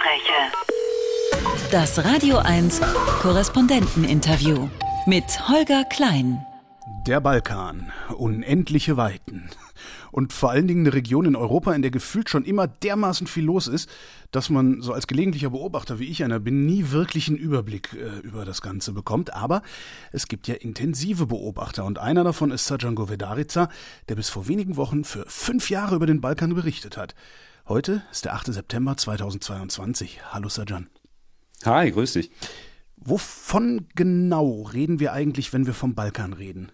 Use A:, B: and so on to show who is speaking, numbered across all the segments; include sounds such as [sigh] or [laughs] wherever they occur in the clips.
A: Pressegespräche. Das Radio 1 Korrespondenteninterview mit Holger Klein.
B: Der Balkan, unendliche Weiten. Und vor allen Dingen eine Region in Europa, in der gefühlt schon immer dermaßen viel los ist, dass man so als gelegentlicher Beobachter, wie ich einer bin, nie wirklich einen Überblick äh, über das Ganze bekommt. Aber es gibt ja intensive Beobachter und einer davon ist Sajango Vedarica, der bis vor wenigen Wochen für fünf Jahre über den Balkan berichtet hat. Heute ist der 8. September 2022. Hallo Sajan.
C: Hi, grüß dich.
B: Wovon genau reden wir eigentlich, wenn wir vom Balkan reden?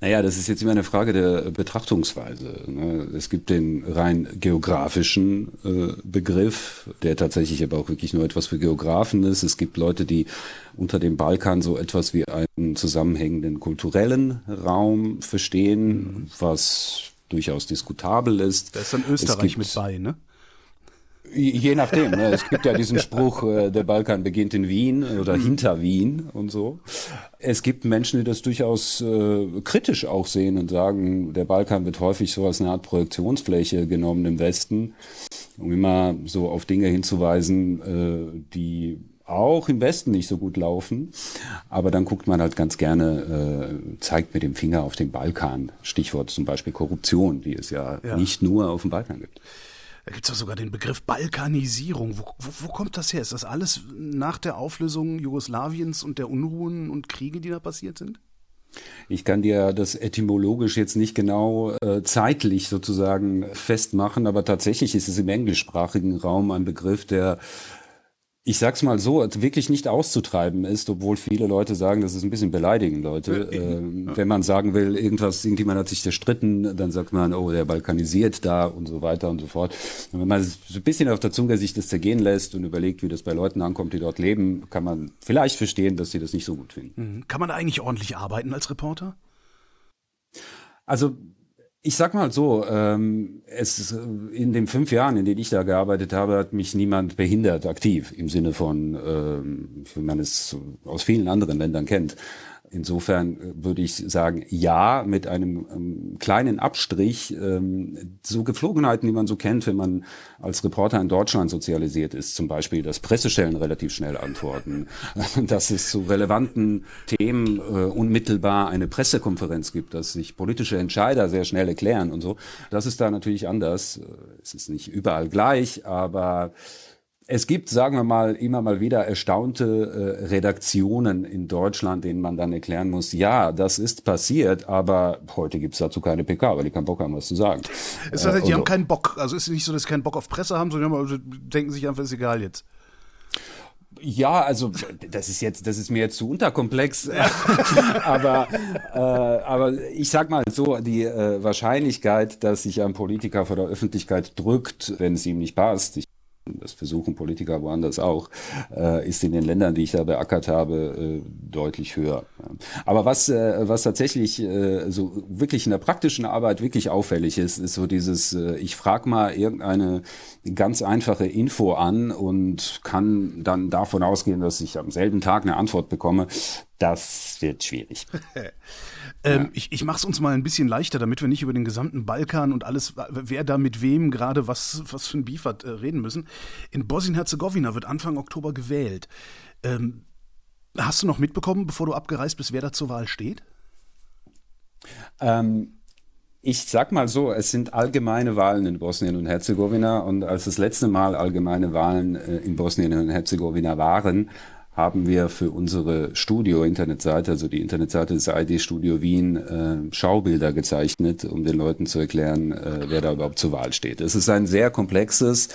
C: Naja, das ist jetzt immer eine Frage der Betrachtungsweise. Ne? Es gibt den rein geografischen äh, Begriff, der tatsächlich aber auch wirklich nur etwas für Geografen ist. Es gibt Leute, die unter dem Balkan so etwas wie einen zusammenhängenden kulturellen Raum verstehen, was durchaus diskutabel ist.
B: Da ist dann Österreich mit bei, ne?
C: Je nachdem. Ne? Es gibt ja diesen Spruch, äh, der Balkan beginnt in Wien oder mhm. hinter Wien und so. Es gibt Menschen, die das durchaus äh, kritisch auch sehen und sagen, der Balkan wird häufig so als eine Art Projektionsfläche genommen im Westen, um immer so auf Dinge hinzuweisen, äh, die auch im Westen nicht so gut laufen. Aber dann guckt man halt ganz gerne, äh, zeigt mit dem Finger auf den Balkan. Stichwort zum Beispiel Korruption, die es ja, ja. nicht nur auf dem Balkan gibt.
B: Da gibt es ja sogar den Begriff Balkanisierung. Wo, wo, wo kommt das her? Ist das alles nach der Auflösung Jugoslawiens und der Unruhen und Kriege, die da passiert sind?
C: Ich kann dir das etymologisch jetzt nicht genau äh, zeitlich sozusagen festmachen, aber tatsächlich ist es im englischsprachigen Raum ein Begriff, der ich sag's mal so, wirklich nicht auszutreiben ist, obwohl viele Leute sagen, das ist ein bisschen beleidigend, Leute. Ähm, ja. Wenn man sagen will, irgendwas, irgendjemand hat sich zerstritten, dann sagt man, oh, der balkanisiert da und so weiter und so fort. Und wenn man so ein bisschen auf der Zunge sich das zergehen lässt und überlegt, wie das bei Leuten ankommt, die dort leben, kann man vielleicht verstehen, dass sie das nicht so gut finden.
B: Mhm. Kann man da eigentlich ordentlich arbeiten als Reporter?
C: Also ich sag mal so, ähm, es in den fünf Jahren, in denen ich da gearbeitet habe, hat mich niemand behindert aktiv im Sinne von, ähm, wie man es aus vielen anderen Ländern kennt. Insofern äh, würde ich sagen, ja, mit einem ähm, kleinen Abstrich. Ähm, so Geflogenheiten, die man so kennt, wenn man als Reporter in Deutschland sozialisiert ist, zum Beispiel, dass Pressestellen relativ schnell antworten, [laughs] dass es zu relevanten Themen äh, unmittelbar eine Pressekonferenz gibt, dass sich politische Entscheider sehr schnell erklären und so. Das ist da natürlich anders. Äh, es ist nicht überall gleich, aber es gibt, sagen wir mal, immer mal wieder erstaunte äh, Redaktionen in Deutschland, denen man dann erklären muss, ja, das ist passiert, aber heute gibt's dazu keine PK, weil die keinen Bock haben, was zu sagen.
B: Es heißt, äh, die haben keinen Bock. Also ist es nicht so, dass sie keinen Bock auf Presse haben, sondern also denken sich einfach, ist egal jetzt.
C: Ja, also das ist jetzt, das ist mir jetzt zu unterkomplex, [laughs] [laughs] aber äh, aber ich sag mal so, die äh, Wahrscheinlichkeit, dass sich ein Politiker vor der Öffentlichkeit drückt, wenn es ihm nicht passt, das versuchen Politiker woanders auch, äh, ist in den Ländern, die ich da beackert habe, äh, deutlich höher. Aber was, äh, was tatsächlich äh, so wirklich in der praktischen Arbeit wirklich auffällig ist, ist so dieses, äh, ich frage mal irgendeine ganz einfache Info an und kann dann davon ausgehen, dass ich am selben Tag eine Antwort bekomme. Das wird schwierig. [laughs]
B: Ähm, ja. Ich, ich mache es uns mal ein bisschen leichter, damit wir nicht über den gesamten Balkan und alles, wer da mit wem gerade was, was für ein Beef hat, äh, reden müssen. In Bosnien-Herzegowina wird Anfang Oktober gewählt. Ähm, hast du noch mitbekommen, bevor du abgereist bist, wer da zur Wahl steht?
C: Ähm, ich sag mal so, es sind allgemeine Wahlen in Bosnien und Herzegowina und als das letzte Mal allgemeine Wahlen äh, in Bosnien und Herzegowina waren, haben wir für unsere Studio-Internetseite, also die Internetseite des ID Studio Wien, äh, Schaubilder gezeichnet, um den Leuten zu erklären, äh, wer da überhaupt zur Wahl steht. Es ist ein sehr komplexes,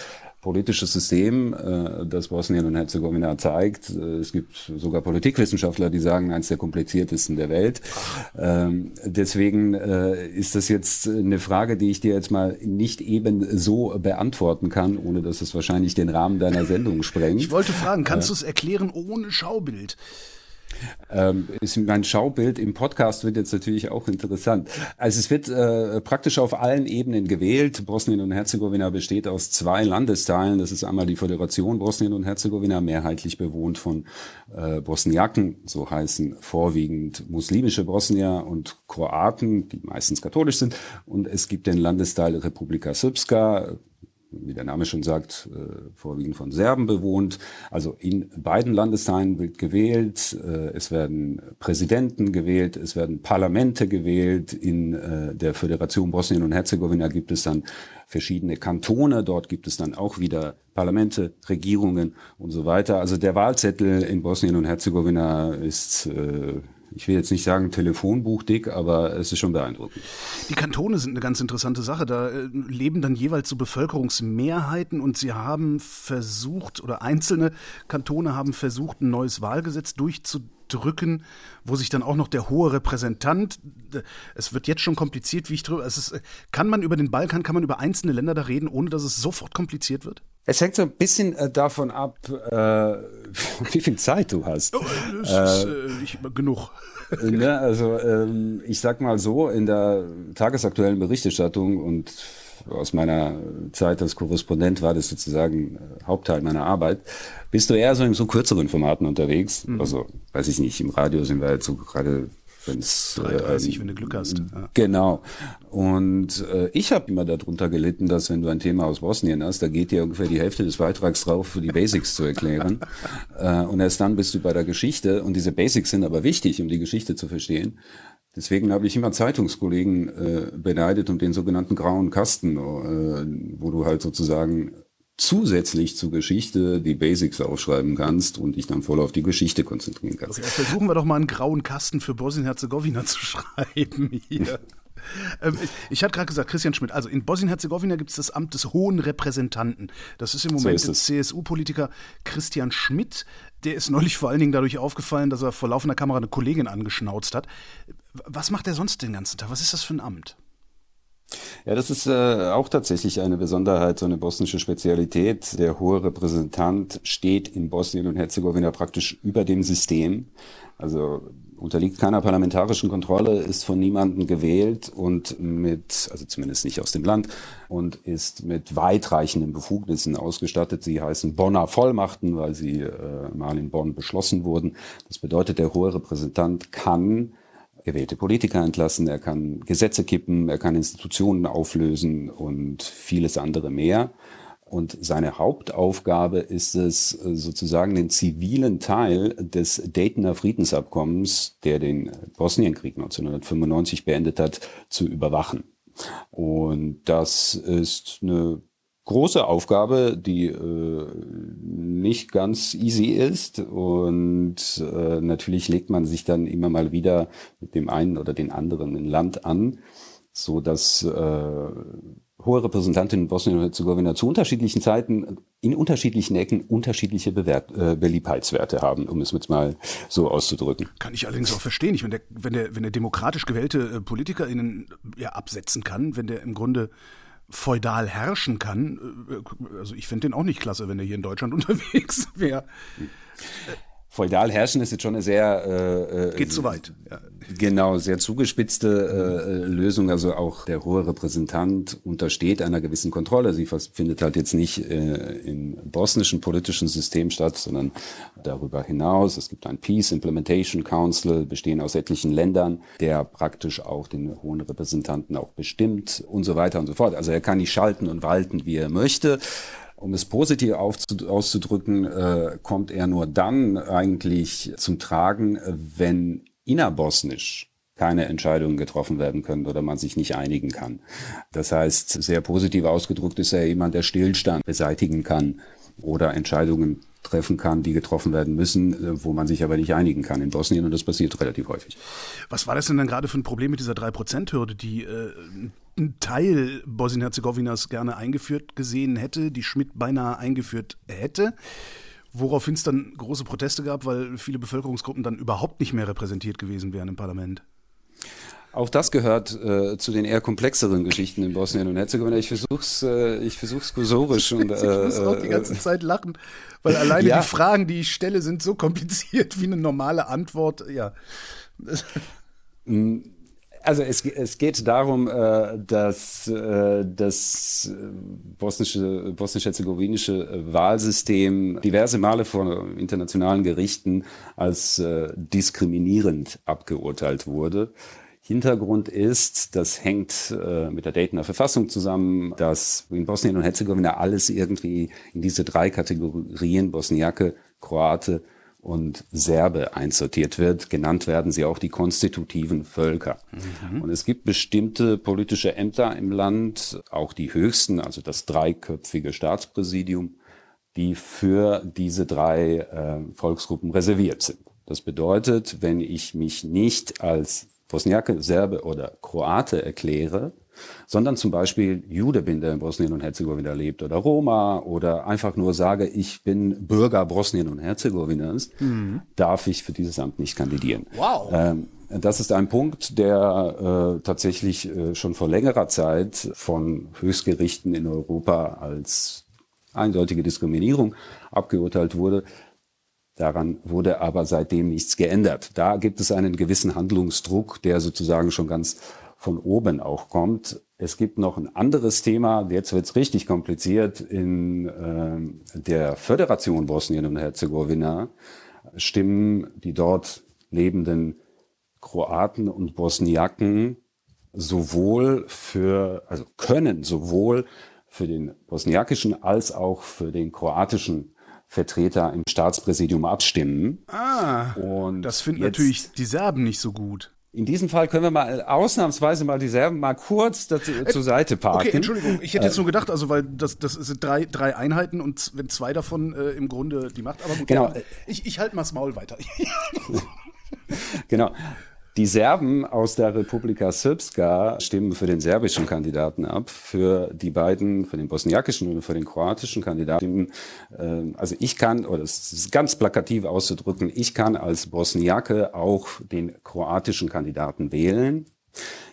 C: politisches System, äh, das Bosnien und Herzegowina zeigt. Äh, es gibt sogar Politikwissenschaftler, die sagen, eines der kompliziertesten der Welt. Ähm, deswegen äh, ist das jetzt eine Frage, die ich dir jetzt mal nicht eben so beantworten kann, ohne dass es wahrscheinlich den Rahmen deiner Sendung sprengt.
B: Ich wollte fragen, kannst du es erklären ohne Schaubild?
C: Ähm, ist mein Schaubild im Podcast wird jetzt natürlich auch interessant. Also es wird äh, praktisch auf allen Ebenen gewählt. Bosnien und Herzegowina besteht aus zwei Landesteilen. Das ist einmal die Föderation Bosnien und Herzegowina, mehrheitlich bewohnt von äh, Bosniaken, so heißen vorwiegend muslimische Bosnier und Kroaten, die meistens katholisch sind. Und es gibt den Landesteil Republika Srpska, wie der Name schon sagt, äh, vorwiegend von Serben bewohnt. Also in beiden Landesteilen wird gewählt, äh, es werden Präsidenten gewählt, es werden Parlamente gewählt. In äh, der Föderation Bosnien und Herzegowina gibt es dann verschiedene Kantone, dort gibt es dann auch wieder Parlamente, Regierungen und so weiter. Also der Wahlzettel in Bosnien und Herzegowina ist äh, ich will jetzt nicht sagen Telefonbuch dick, aber es ist schon beeindruckend.
B: Die Kantone sind eine ganz interessante Sache. Da äh, leben dann jeweils so Bevölkerungsmehrheiten und sie haben versucht, oder einzelne Kantone haben versucht, ein neues Wahlgesetz durchzudrücken, wo sich dann auch noch der hohe Repräsentant, es wird jetzt schon kompliziert, wie ich drüber, es ist, kann man über den Balkan, kann man über einzelne Länder da reden, ohne dass es sofort kompliziert wird?
C: Es hängt so ein bisschen äh, davon ab, äh, [laughs] wie viel Zeit du hast. Oh,
B: ist, äh, ich, genug.
C: ne, also ähm, ich sag mal so, in der tagesaktuellen Berichterstattung und aus meiner Zeit als Korrespondent war das sozusagen äh, Hauptteil meiner Arbeit. Bist du eher so in so kürzeren Formaten unterwegs? Mhm. Also, weiß ich nicht, im Radio sind wir jetzt so gerade
B: wenn's 3,30, äh, wenn du Glück hast. Ja.
C: Genau. Und äh, ich habe immer darunter gelitten, dass wenn du ein Thema aus Bosnien hast, da geht dir ungefähr die Hälfte des Beitrags drauf, für die Basics zu erklären. [laughs] äh, und erst dann bist du bei der Geschichte. Und diese Basics sind aber wichtig, um die Geschichte zu verstehen. Deswegen habe ich immer Zeitungskollegen äh, beneidet um den sogenannten grauen Kasten, äh, wo du halt sozusagen zusätzlich zur Geschichte die Basics aufschreiben kannst und dich dann voll auf die Geschichte konzentrieren kannst.
B: Okay, versuchen wir doch mal einen grauen Kasten für Bosnien-Herzegowina [laughs] zu schreiben hier. Ähm, ich, ich hatte gerade gesagt, Christian Schmidt, also in Bosnien-Herzegowina gibt es das Amt des Hohen Repräsentanten. Das ist im Moment so der CSU-Politiker Christian Schmidt. Der ist neulich vor allen Dingen dadurch aufgefallen, dass er vor laufender Kamera eine Kollegin angeschnauzt hat. Was macht er sonst den ganzen Tag? Was ist das für ein Amt?
C: Ja, das ist äh, auch tatsächlich eine Besonderheit, so eine bosnische Spezialität. Der hohe Repräsentant steht in Bosnien und Herzegowina praktisch über dem System. Also unterliegt keiner parlamentarischen Kontrolle, ist von niemandem gewählt und mit, also zumindest nicht aus dem Land, und ist mit weitreichenden Befugnissen ausgestattet. Sie heißen Bonner Vollmachten, weil sie äh, mal in Bonn beschlossen wurden. Das bedeutet, der hohe Repräsentant kann gewählte Politiker entlassen, er kann Gesetze kippen, er kann Institutionen auflösen und vieles andere mehr. Und seine Hauptaufgabe ist es, sozusagen den zivilen Teil des Daytoner Friedensabkommens, der den Bosnienkrieg 1995 beendet hat, zu überwachen. Und das ist eine große Aufgabe, die äh, nicht ganz easy ist. Und äh, natürlich legt man sich dann immer mal wieder mit dem einen oder den anderen in Land an, so dass äh, hohe Repräsentantinnen in Bosnien und Herzegowina zu unterschiedlichen Zeiten in unterschiedlichen Ecken unterschiedliche Bewert äh, Beliebtheitswerte haben, um es jetzt mal so auszudrücken.
B: Kann ich allerdings auch verstehen. Ich, wenn der, wenn der, wenn der demokratisch gewählte äh, PolitikerInnen ja absetzen kann, wenn der im Grunde feudal herrschen kann. Äh, also ich finde den auch nicht klasse, wenn er hier in Deutschland [laughs] unterwegs wäre.
C: Feudal herrschen ist jetzt schon eine sehr
B: äh, äh geht zu weit.
C: Ja. Genau, sehr zugespitzte äh, Lösung. Also auch der hohe Repräsentant untersteht einer gewissen Kontrolle. Sie findet halt jetzt nicht äh, im bosnischen politischen System statt, sondern darüber hinaus. Es gibt ein Peace Implementation Council, bestehen aus etlichen Ländern, der praktisch auch den hohen Repräsentanten auch bestimmt und so weiter und so fort. Also er kann nicht schalten und walten, wie er möchte um es positiv auszudrücken, äh, kommt er nur dann eigentlich zum Tragen, wenn innerbosnisch keine Entscheidungen getroffen werden können oder man sich nicht einigen kann. Das heißt, sehr positiv ausgedrückt ist er jemand, der Stillstand beseitigen kann oder Entscheidungen treffen kann, die getroffen werden müssen, äh, wo man sich aber nicht einigen kann in Bosnien und das passiert relativ häufig.
B: Was war das denn dann gerade für ein Problem mit dieser 3%-Hürde, die äh, ein Teil Bosnien-Herzegowinas gerne eingeführt gesehen hätte, die Schmidt beinahe eingeführt hätte? Woraufhin es dann große Proteste gab, weil viele Bevölkerungsgruppen dann überhaupt nicht mehr repräsentiert gewesen wären im Parlament.
C: Auch das gehört äh, zu den eher komplexeren Geschichten in Bosnien und Herzegowina. Ich versuch's, äh, ich versuch's kursorisch und
B: äh, [laughs] ich muss auch die äh, ganze Zeit lachen, weil alleine ja. die Fragen, die ich stelle, sind so kompliziert wie eine normale Antwort. Ja.
C: Mm, also es, es geht darum, äh, dass äh, das bosnische, bosnisch-herzegowinische Wahlsystem diverse Male von internationalen Gerichten als äh, diskriminierend abgeurteilt wurde. Hintergrund ist, das hängt äh, mit der Daytoner Verfassung zusammen, dass in Bosnien und Herzegowina alles irgendwie in diese drei Kategorien Bosniake, Kroate und Serbe einsortiert wird. Genannt werden sie auch die konstitutiven Völker. Mhm. Und es gibt bestimmte politische Ämter im Land, auch die höchsten, also das dreiköpfige Staatspräsidium, die für diese drei äh, Volksgruppen reserviert sind. Das bedeutet, wenn ich mich nicht als Bosniake, Serbe oder Kroate erkläre, sondern zum Beispiel Jude bin, der in Bosnien und Herzegowina lebt, oder Roma, oder einfach nur sage, ich bin Bürger Bosnien und Herzegowinas, mhm. darf ich für dieses Amt nicht kandidieren.
B: Wow.
C: Ähm, das ist ein Punkt, der äh, tatsächlich äh, schon vor längerer Zeit von Höchstgerichten in Europa als eindeutige Diskriminierung abgeurteilt wurde. Daran wurde aber seitdem nichts geändert. Da gibt es einen gewissen Handlungsdruck, der sozusagen schon ganz von oben auch kommt. Es gibt noch ein anderes Thema, jetzt wird es richtig kompliziert. In äh, der Föderation Bosnien und Herzegowina stimmen die dort lebenden Kroaten und Bosniaken sowohl für, also können sowohl für den bosniakischen als auch für den kroatischen Vertreter im Staatspräsidium abstimmen.
B: Ah, und das finden natürlich die Serben nicht so gut.
C: In diesem Fall können wir mal ausnahmsweise mal die Serben mal kurz dazu, äh, zur Seite parken. Okay,
B: Entschuldigung, ich hätte jetzt nur gedacht, also weil das, das sind drei, drei Einheiten und wenn zwei davon äh, im Grunde die Macht, aber gut, genau. Ja, ich, ich halte mal das Maul weiter. [laughs]
C: genau. Die Serben aus der Republika Srpska stimmen für den serbischen Kandidaten ab, für die beiden, für den bosniakischen und für den kroatischen Kandidaten. Äh, also ich kann, oder es ist ganz plakativ auszudrücken, ich kann als Bosniake auch den kroatischen Kandidaten wählen.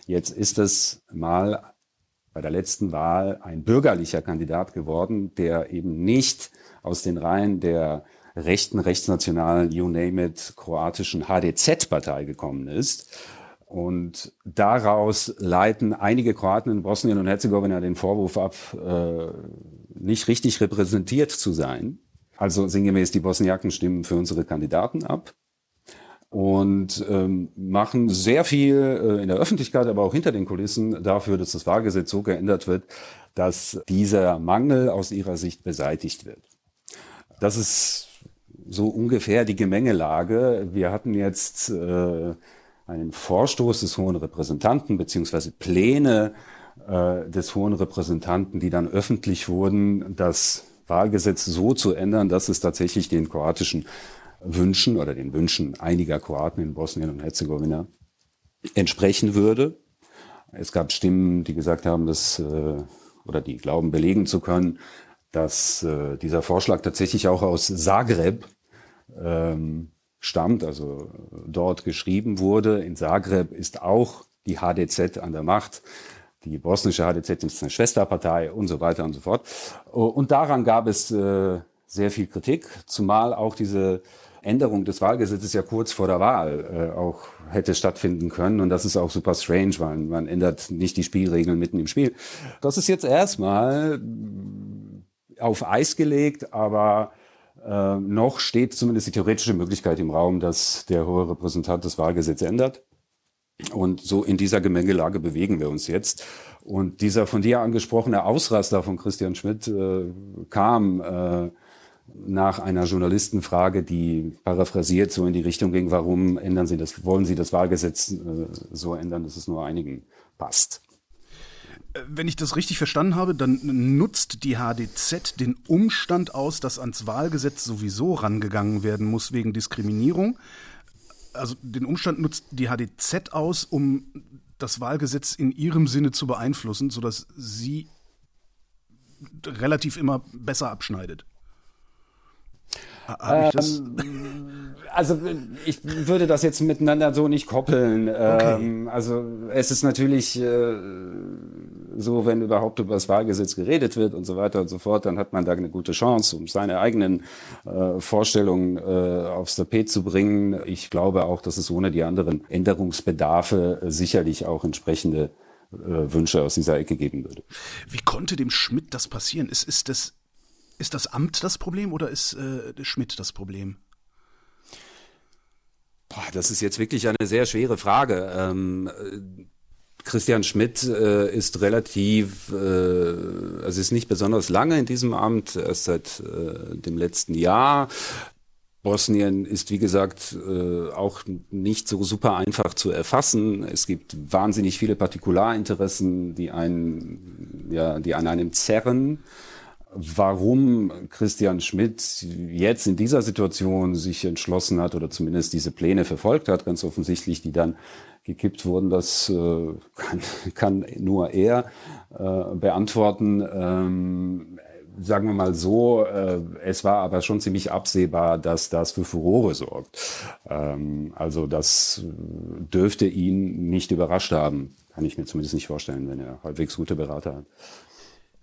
C: Jetzt ist es mal bei der letzten Wahl ein bürgerlicher Kandidat geworden, der eben nicht aus den Reihen der rechten, rechtsnationalen, you name it, kroatischen HDZ-Partei gekommen ist. Und daraus leiten einige Kroaten in Bosnien und Herzegowina den Vorwurf ab, äh, nicht richtig repräsentiert zu sein. Also sinngemäß die Bosniaken stimmen für unsere Kandidaten ab und ähm, machen sehr viel äh, in der Öffentlichkeit, aber auch hinter den Kulissen dafür, dass das Wahlgesetz so geändert wird, dass dieser Mangel aus ihrer Sicht beseitigt wird. Das ist so ungefähr die Gemengelage. Wir hatten jetzt äh, einen Vorstoß des Hohen Repräsentanten beziehungsweise Pläne äh, des Hohen Repräsentanten, die dann öffentlich wurden, das Wahlgesetz so zu ändern, dass es tatsächlich den kroatischen Wünschen oder den Wünschen einiger Kroaten in Bosnien und Herzegowina entsprechen würde. Es gab Stimmen, die gesagt haben, dass äh, oder die glauben belegen zu können, dass äh, dieser Vorschlag tatsächlich auch aus Zagreb ähm, stammt, also dort geschrieben wurde. In Zagreb ist auch die HDZ an der Macht. Die bosnische HDZ ist eine Schwesterpartei und so weiter und so fort. Und daran gab es äh, sehr viel Kritik, zumal auch diese Änderung des Wahlgesetzes ja kurz vor der Wahl äh, auch hätte stattfinden können. Und das ist auch super strange, weil man ändert nicht die Spielregeln mitten im Spiel. Das ist jetzt erstmal auf Eis gelegt, aber äh, noch steht zumindest die theoretische Möglichkeit im Raum, dass der hohe Repräsentant das Wahlgesetz ändert. Und so in dieser Gemengelage bewegen wir uns jetzt. Und dieser von dir angesprochene Ausraster von Christian Schmidt äh, kam äh, nach einer Journalistenfrage, die paraphrasiert so in die Richtung ging, warum ändern Sie das, wollen Sie das Wahlgesetz äh, so ändern, dass es nur einigen passt
B: wenn ich das richtig verstanden habe, dann nutzt die HDZ den Umstand aus, dass ans Wahlgesetz sowieso rangegangen werden muss wegen Diskriminierung. Also den Umstand nutzt die HDZ aus, um das Wahlgesetz in ihrem Sinne zu beeinflussen, sodass sie relativ immer besser abschneidet.
C: Habe ich das? Ähm, also ich würde das jetzt miteinander so nicht koppeln. Okay. Ähm, also es ist natürlich äh, so, wenn überhaupt über das Wahlgesetz geredet wird und so weiter und so fort, dann hat man da eine gute Chance, um seine eigenen äh, Vorstellungen äh, aufs Tapet zu bringen. Ich glaube auch, dass es ohne die anderen Änderungsbedarfe sicherlich auch entsprechende äh, Wünsche aus dieser Ecke geben würde.
B: Wie konnte dem Schmidt das passieren? Ist, ist das ist das Amt das Problem oder ist äh, Schmidt das Problem?
C: Boah, das ist jetzt wirklich eine sehr schwere Frage. Ähm, Christian Schmidt äh, ist relativ, äh, also ist nicht besonders lange in diesem Amt, erst seit äh, dem letzten Jahr. Bosnien ist, wie gesagt, äh, auch nicht so super einfach zu erfassen. Es gibt wahnsinnig viele Partikularinteressen, die einen, ja, die an einem zerren. Warum Christian Schmidt jetzt in dieser Situation sich entschlossen hat oder zumindest diese Pläne verfolgt hat, ganz offensichtlich, die dann gekippt wurden, das äh, kann, [laughs] kann nur er äh, beantworten. Ähm, sagen wir mal so, äh, es war aber schon ziemlich absehbar, dass das für Furore sorgt. Ähm, also das dürfte ihn nicht überrascht haben. Kann ich mir zumindest nicht vorstellen, wenn er halbwegs gute Berater hat.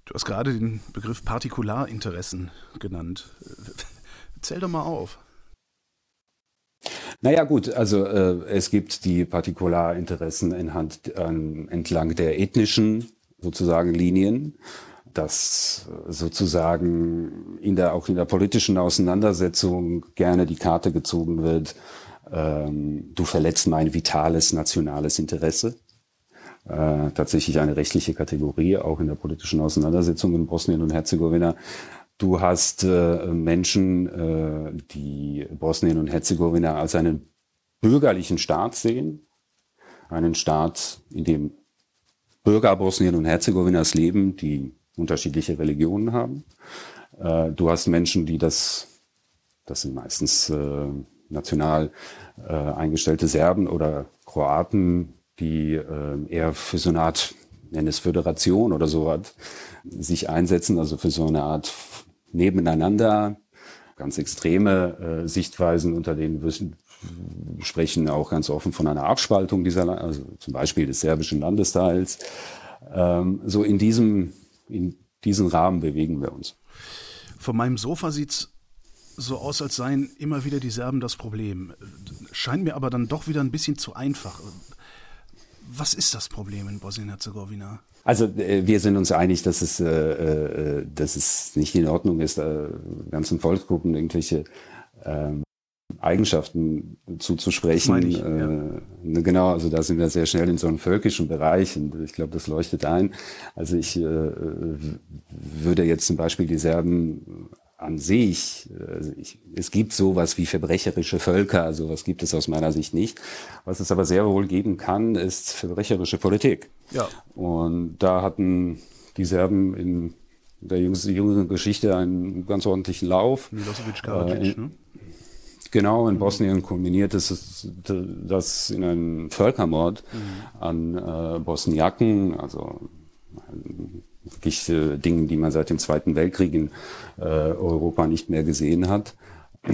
B: Du hast gerade den Begriff Partikularinteressen genannt. [laughs] Zähl doch mal auf.
C: Naja gut, also äh, es gibt die Partikularinteressen in Hand, äh, entlang der ethnischen sozusagen Linien, dass sozusagen in der auch in der politischen Auseinandersetzung gerne die Karte gezogen wird. Ähm, du verletzt mein vitales nationales Interesse. Äh, tatsächlich eine rechtliche Kategorie, auch in der politischen Auseinandersetzung in Bosnien und Herzegowina. Du hast äh, Menschen, äh, die Bosnien und Herzegowina als einen bürgerlichen Staat sehen, einen Staat, in dem Bürger Bosnien und Herzegowinas leben, die unterschiedliche Religionen haben. Äh, du hast Menschen, die das, das sind meistens äh, national äh, eingestellte Serben oder Kroaten, die äh, eher für so eine Art, nenn es Föderation oder so hat, sich einsetzen, also für so eine Art nebeneinander, ganz extreme äh, Sichtweisen, unter denen wir sprechen auch ganz offen von einer Abspaltung dieser, also zum Beispiel des serbischen Landesteils. Ähm, so in diesem, in diesen Rahmen bewegen wir uns.
B: Von meinem Sofa sieht's so aus, als seien immer wieder die Serben das Problem. Scheint mir aber dann doch wieder ein bisschen zu einfach. Was ist das Problem in Bosnien-Herzegowina?
C: Also äh, wir sind uns einig, dass es, äh, äh, dass es nicht in Ordnung ist, äh, ganzen Volksgruppen irgendwelche ähm, Eigenschaften zuzusprechen. Ich, ja. äh, genau, also da sind wir sehr schnell in so einem völkischen Bereich und ich glaube, das leuchtet ein. Also ich äh, würde jetzt zum Beispiel die Serben an sich, also ich, es gibt sowas wie verbrecherische Völker, sowas gibt es aus meiner Sicht nicht. Was es aber sehr wohl geben kann, ist verbrecherische Politik. Ja. Und da hatten die Serben in der jüngeren Geschichte einen ganz ordentlichen Lauf. Milosevic Karadzic, äh, ne? Genau, in Bosnien kombiniert ist das in einen Völkermord mhm. an äh, Bosniaken, also wirklich äh, Dingen, die man seit dem Zweiten Weltkrieg in äh, Europa nicht mehr gesehen hat.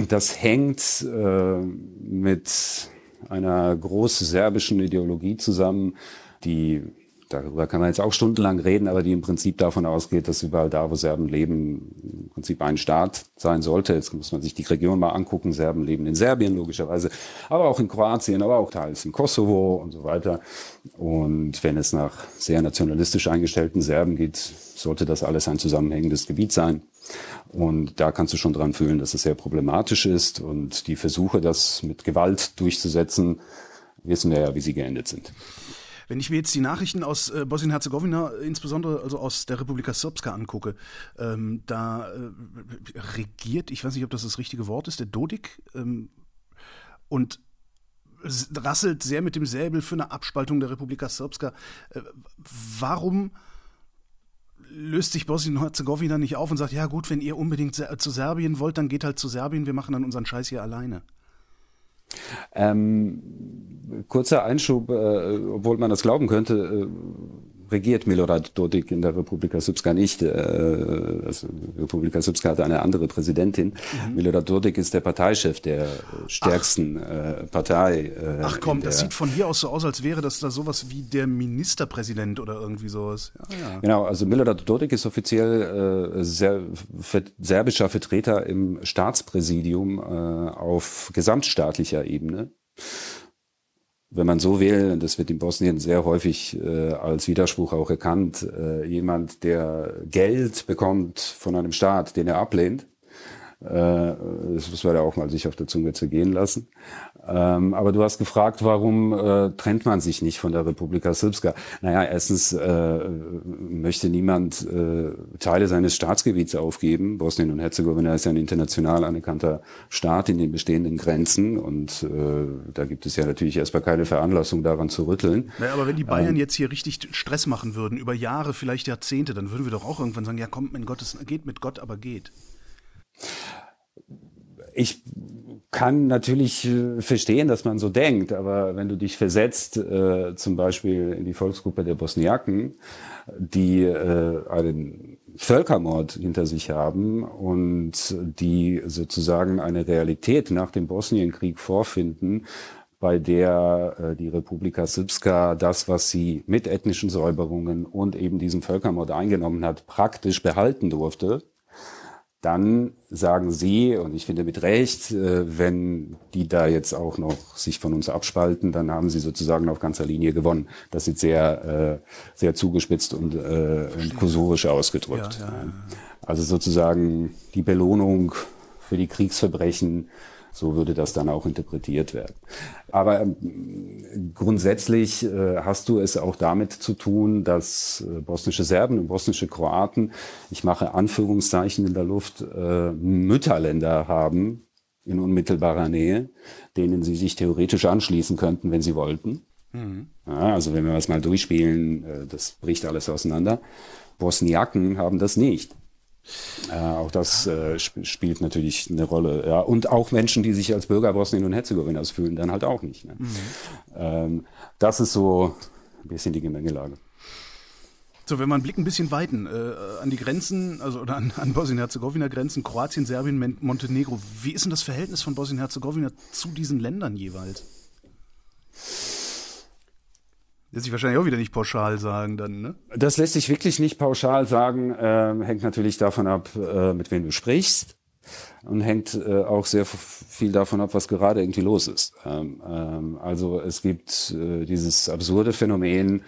C: Das hängt äh, mit einer groß serbischen Ideologie zusammen, die darüber kann man jetzt auch stundenlang reden, aber die im Prinzip davon ausgeht, dass überall da, wo Serben leben, im Prinzip ein Staat sein sollte. Jetzt muss man sich die Region mal angucken. Serben leben in Serbien logischerweise, aber auch in Kroatien, aber auch teils in Kosovo und so weiter. Und wenn es nach sehr nationalistisch eingestellten Serben geht, sollte das alles ein zusammenhängendes Gebiet sein. Und da kannst du schon dran fühlen, dass es sehr problematisch ist und die Versuche, das mit Gewalt durchzusetzen, wissen wir ja, wie sie geendet sind.
B: Wenn ich mir jetzt die Nachrichten aus äh, Bosnien-Herzegowina, insbesondere also aus der Republika Srpska angucke, ähm, da äh, regiert, ich weiß nicht, ob das das richtige Wort ist, der Dodik ähm, und rasselt sehr mit dem Säbel für eine Abspaltung der Republika Srpska. Äh, warum löst sich Bosnien-Herzegowina nicht auf und sagt, ja gut, wenn ihr unbedingt zu Serbien wollt, dann geht halt zu Serbien, wir machen dann unseren Scheiß hier alleine?
C: Ähm, kurzer Einschub, äh, obwohl man das glauben könnte, äh, regiert Milorad Dodik in der Republika Srpska nicht. Äh, also Republika Srpska hatte eine andere Präsidentin. Mhm. Milorad Dodik ist der Parteichef der stärksten äh, Partei.
B: Äh, Ach komm, das sieht von hier aus so aus, als wäre das da sowas wie der Ministerpräsident oder irgendwie sowas.
C: Ja, ja. Genau, also Milorad Dodik ist offiziell äh, ser serbischer Vertreter im Staatspräsidium äh, auf gesamtstaatlicher Ebene wenn man so will, das wird in Bosnien sehr häufig äh, als Widerspruch auch erkannt, äh, jemand, der Geld bekommt von einem Staat, den er ablehnt, Äh, das muss man ja auch mal sich auf der Zunge zergehen lassen. Ähm, aber du hast gefragt, warum äh, trennt man sich nicht von der Republika Srpska? Naja, erstens äh, möchte niemand äh, Teile seines Staatsgebiets aufgeben. Bosnien und Herzegowina ist ja ein international anerkannter Staat in den bestehenden Grenzen und äh, da gibt es ja natürlich erstmal keine Veranlassung daran zu rütteln.
B: Naja, aber wenn die Bayern ähm, jetzt hier richtig Stress machen würden, über Jahre, vielleicht Jahrzehnte, dann würden wir doch auch irgendwann sagen, ja kommt, mein Gott, es geht mit Gott, aber geht.
C: Ich kann natürlich äh, verstehen, dass man so denkt, aber wenn du dich versetzt, äh, zum Beispiel in die Volksgruppe der Bosniaken, die äh, einen Völkermord hinter sich haben und die sozusagen eine Realität nach dem Bosnienkrieg vorfinden, bei der äh, die Republika Srpska das, was sie mit ethnischen Säuberungen und eben diesem Völkermord eingenommen hat, praktisch behalten durfte, dann sagen sie, und ich finde mit Recht, äh, wenn die da jetzt auch noch sich von uns abspalten, dann haben sie sozusagen auf ganzer Linie gewonnen. Das ist sehr, äh, sehr zugespitzt und, äh, und kursorisch ausgedrückt. Ja, ja, ja. Also sozusagen die Belohnung für die Kriegsverbrechen so würde das dann auch interpretiert werden. Aber ähm, grundsätzlich äh, hast du es auch damit zu tun, dass äh, bosnische Serben und bosnische Kroaten, ich mache Anführungszeichen in der Luft, äh, Mütterländer haben in unmittelbarer Nähe, denen sie sich theoretisch anschließen könnten, wenn sie wollten. Mhm. Ja, also wenn wir das mal durchspielen, das bricht alles auseinander. Bosniaken haben das nicht. Äh, auch das äh, sp spielt natürlich eine Rolle. Ja. Und auch Menschen, die sich als Bürger Bosnien und Herzegowinas fühlen, dann halt auch nicht. Ne? Mhm. Ähm, das ist so ein bisschen die Gemengelage.
B: So, wenn wir einen Blick ein bisschen weiten äh, an die Grenzen, also oder an, an Bosnien-Herzegowina-Grenzen, Kroatien, Serbien, Montenegro, wie ist denn das Verhältnis von Bosnien-Herzegowina zu diesen Ländern jeweils? Lässt sich wahrscheinlich auch wieder nicht pauschal sagen dann, ne?
C: Das lässt sich wirklich nicht pauschal sagen, äh, hängt natürlich davon ab, äh, mit wem du sprichst und hängt äh, auch sehr viel davon ab, was gerade irgendwie los ist. Ähm, ähm, also es gibt äh, dieses absurde Phänomen,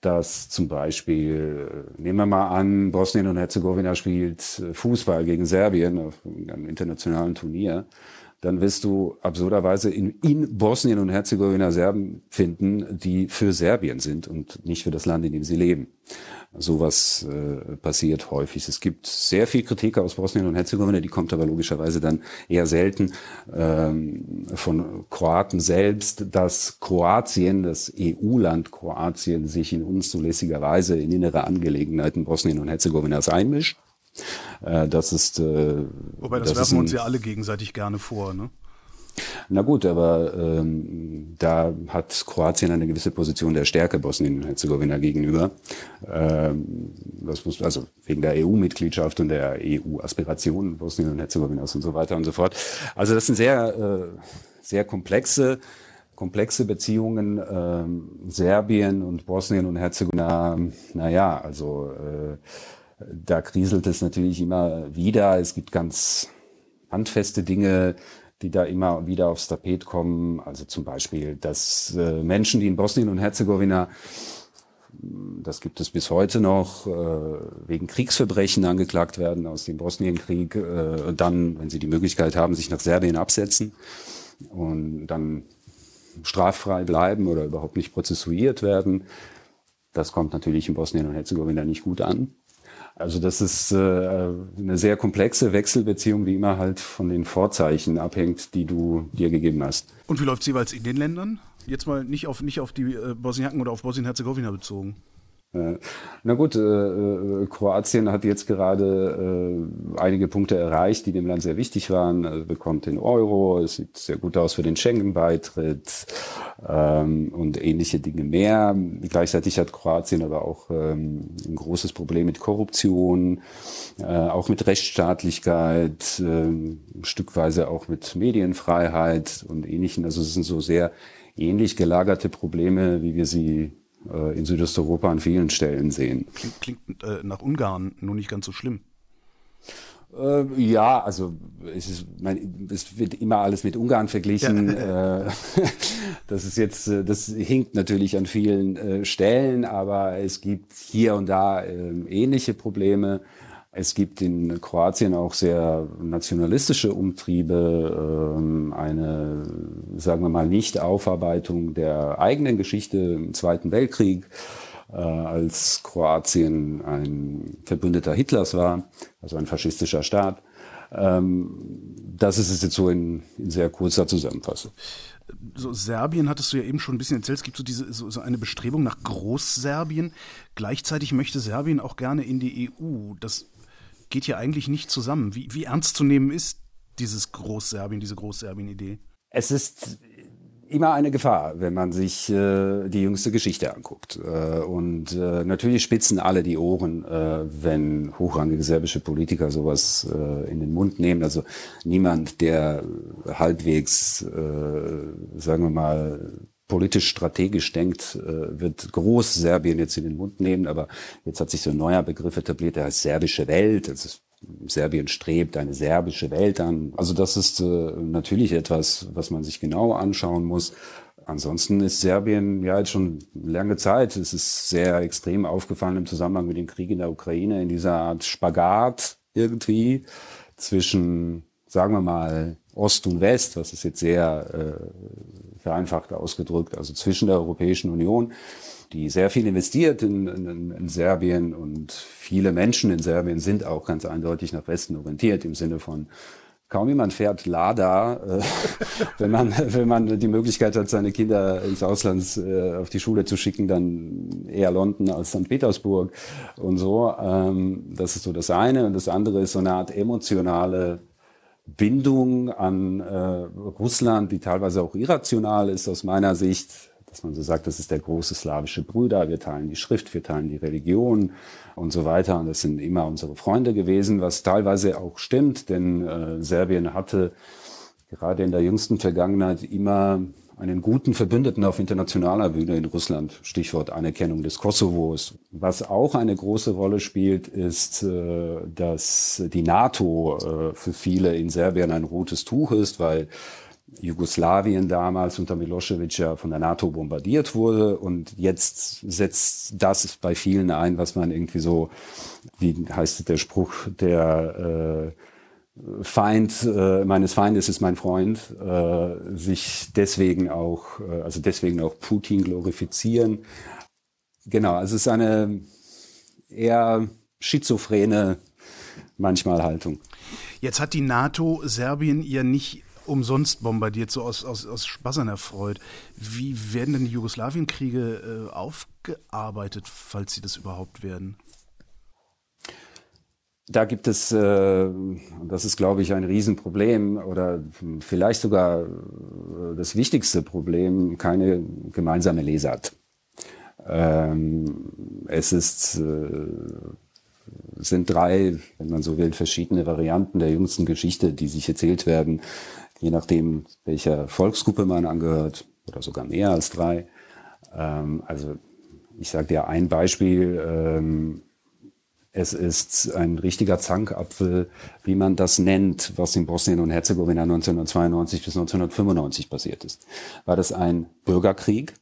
C: dass zum Beispiel, äh, nehmen wir mal an, Bosnien und Herzegowina spielt äh, Fußball gegen Serbien auf einem internationalen Turnier dann wirst du absurderweise in, in Bosnien und Herzegowina Serben finden, die für Serbien sind und nicht für das Land, in dem sie leben. Sowas äh, passiert häufig. Es gibt sehr viel Kritik aus Bosnien und Herzegowina, die kommt aber logischerweise dann eher selten ähm, von Kroaten selbst, dass Kroatien, das EU-Land Kroatien, sich in unzulässiger Weise in innere Angelegenheiten Bosnien und Herzegowinas einmischt. Äh, das ist. Äh,
B: Wobei, das, das werfen wir uns ja alle gegenseitig gerne vor, ne?
C: Na gut, aber ähm, da hat Kroatien eine gewisse Position der Stärke Bosnien und Herzegowina gegenüber. Ähm, das muss also wegen der EU-Mitgliedschaft und der EU-Aspirationen Bosnien und Herzegowinas und so weiter und so fort. Also das sind sehr äh, sehr komplexe komplexe Beziehungen. Ähm, Serbien und Bosnien und Herzegowina. Naja, also äh, da kriselt es natürlich immer wieder. Es gibt ganz handfeste Dinge, die da immer wieder aufs Tapet kommen. Also zum Beispiel, dass äh, Menschen, die in Bosnien und Herzegowina, das gibt es bis heute noch, äh, wegen Kriegsverbrechen angeklagt werden aus dem Bosnienkrieg, äh, dann, wenn sie die Möglichkeit haben, sich nach Serbien absetzen und dann straffrei bleiben oder überhaupt nicht prozessuiert werden. Das kommt natürlich in Bosnien und Herzegowina nicht gut an. Also das ist äh, eine sehr komplexe Wechselbeziehung, die immer halt von den Vorzeichen abhängt, die du dir gegeben hast.
B: Und wie läuft es jeweils in den Ländern? Jetzt mal nicht auf, nicht auf die äh, Bosniaken oder auf Bosnien-Herzegowina bezogen.
C: Na gut, äh, äh, Kroatien hat jetzt gerade äh, einige Punkte erreicht, die dem Land sehr wichtig waren. Also bekommt den Euro, es sieht sehr gut aus für den Schengen-Beitritt ähm, und ähnliche Dinge mehr. Gleichzeitig hat Kroatien aber auch ähm, ein großes Problem mit Korruption, auch mit Rechtsstaatlichkeit, äh, stückweise auch mit Medienfreiheit und ähnlichen. Also es sind so sehr ähnlich gelagerte Probleme, wie wir sie äh, in Südosteuropa an vielen Stellen sehen.
B: Klingt, klingt äh, nach Ungarn nur nicht ganz so schlimm.
C: Äh, ja, also es, ist, mein, es wird immer alles mit Ungarn verglichen. Ja. Äh, [laughs] das ist jetzt, äh, das hinkt natürlich an vielen äh, Stellen, aber es gibt hier und da äh, ähnliche Probleme. Es gibt in Kroatien auch sehr nationalistische Umtriebe, ähm, eine, sagen wir mal, Nicht-Aufarbeitung der eigenen Geschichte im Zweiten Weltkrieg, äh, als Kroatien ein Verbündeter Hitlers war, also ein faschistischer Staat. Ähm, das ist es jetzt so in, in sehr kurzer Zusammenfassung
B: so Serbien hattest du ja eben schon ein bisschen erzählt, es gibt so diese so, so eine Bestrebung nach Großserbien. Gleichzeitig möchte Serbien auch gerne in die EU. Das geht ja eigentlich nicht zusammen. Wie, wie ernst zu nehmen ist dieses Großserbien, diese Großserbien-Idee?
C: Es ist immer eine Gefahr, wenn man sich äh, die jüngste Geschichte anguckt. Äh, und äh, natürlich spitzen alle die Ohren, äh, wenn hochrangige serbische Politiker sowas äh, in den Mund nehmen. Also niemand, der halbwegs, äh, sagen wir mal, politisch strategisch denkt, äh, wird groß Serbien jetzt in den Mund nehmen. Aber jetzt hat sich so ein neuer Begriff etabliert, der heißt serbische Welt. Ist Serbien strebt eine serbische Welt an. Also das ist äh, natürlich etwas, was man sich genau anschauen muss. Ansonsten ist Serbien ja jetzt schon lange Zeit, es ist sehr extrem aufgefallen im Zusammenhang mit dem Krieg in der Ukraine, in dieser Art Spagat irgendwie zwischen, sagen wir mal, Ost und West, was ist jetzt sehr äh, vereinfacht ausgedrückt, also zwischen der Europäischen Union die sehr viel investiert in, in, in Serbien und viele Menschen in Serbien sind auch ganz eindeutig nach Westen orientiert im Sinne von kaum jemand fährt Lada, äh, [laughs] wenn man wenn man die Möglichkeit hat, seine Kinder ins Ausland äh, auf die Schule zu schicken, dann eher London als St. Petersburg und so. Ähm, das ist so das eine und das andere ist so eine Art emotionale Bindung an äh, Russland, die teilweise auch irrational ist aus meiner Sicht dass man so sagt, das ist der große slawische Bruder, wir teilen die Schrift, wir teilen die Religion und so weiter. Und das sind immer unsere Freunde gewesen, was teilweise auch stimmt, denn äh, Serbien hatte gerade in der jüngsten Vergangenheit immer einen guten Verbündeten auf internationaler Bühne in Russland, Stichwort Anerkennung des Kosovos. Was auch eine große Rolle spielt, ist, äh, dass die NATO äh, für viele in Serbien ein rotes Tuch ist, weil Jugoslawien damals unter Milosevic ja von der NATO bombardiert wurde und jetzt setzt das bei vielen ein, was man irgendwie so, wie heißt der Spruch, der äh, Feind äh, meines Feindes ist mein Freund, äh, sich deswegen auch, äh, also deswegen auch Putin glorifizieren. Genau, also es ist eine eher schizophrene manchmal Haltung.
B: Jetzt hat die NATO Serbien ja nicht umsonst bombardiert, so aus, aus, aus Spassern erfreut. Wie werden denn die Jugoslawienkriege äh, aufgearbeitet, falls sie das überhaupt werden?
C: Da gibt es, äh, das ist, glaube ich, ein Riesenproblem oder vielleicht sogar äh, das wichtigste Problem, keine gemeinsame Lesart. Ähm, es ist, äh, sind drei, wenn man so will, verschiedene Varianten der jüngsten Geschichte, die sich erzählt werden je nachdem, welcher Volksgruppe man angehört, oder sogar mehr als drei. Ähm, also ich sage dir ein Beispiel. Ähm, es ist ein richtiger Zankapfel, wie man das nennt, was in Bosnien und Herzegowina 1992 bis 1995 passiert ist. War das ein Bürgerkrieg?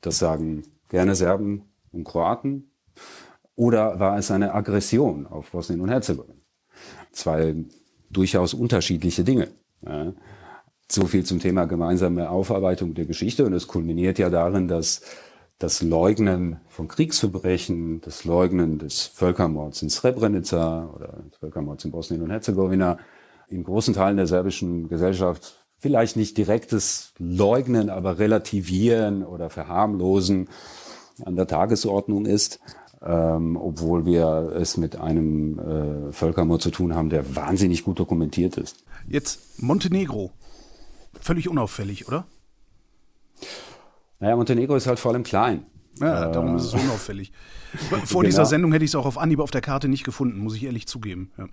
C: Das sagen gerne Serben und Kroaten. Oder war es eine Aggression auf Bosnien und Herzegowina? Zwei durchaus unterschiedliche Dinge. Ja. So viel zum Thema gemeinsame Aufarbeitung der Geschichte. Und es kulminiert ja darin, dass das Leugnen von Kriegsverbrechen, das Leugnen des Völkermords in Srebrenica oder des Völkermords in Bosnien und Herzegowina in großen Teilen der serbischen Gesellschaft vielleicht nicht direktes Leugnen, aber relativieren oder verharmlosen an der Tagesordnung ist ähm, obwohl wir es mit einem äh, Völkermord zu tun haben, der wahnsinnig gut dokumentiert ist.
B: Jetzt Montenegro. Völlig unauffällig, oder?
C: Naja, Montenegro ist halt vor allem klein.
B: Ja, darum ist es äh. unauffällig. [laughs] Vor genau. dieser Sendung hätte ich es auch auf Anhieb auf der Karte nicht gefunden, muss ich ehrlich zugeben. Ja.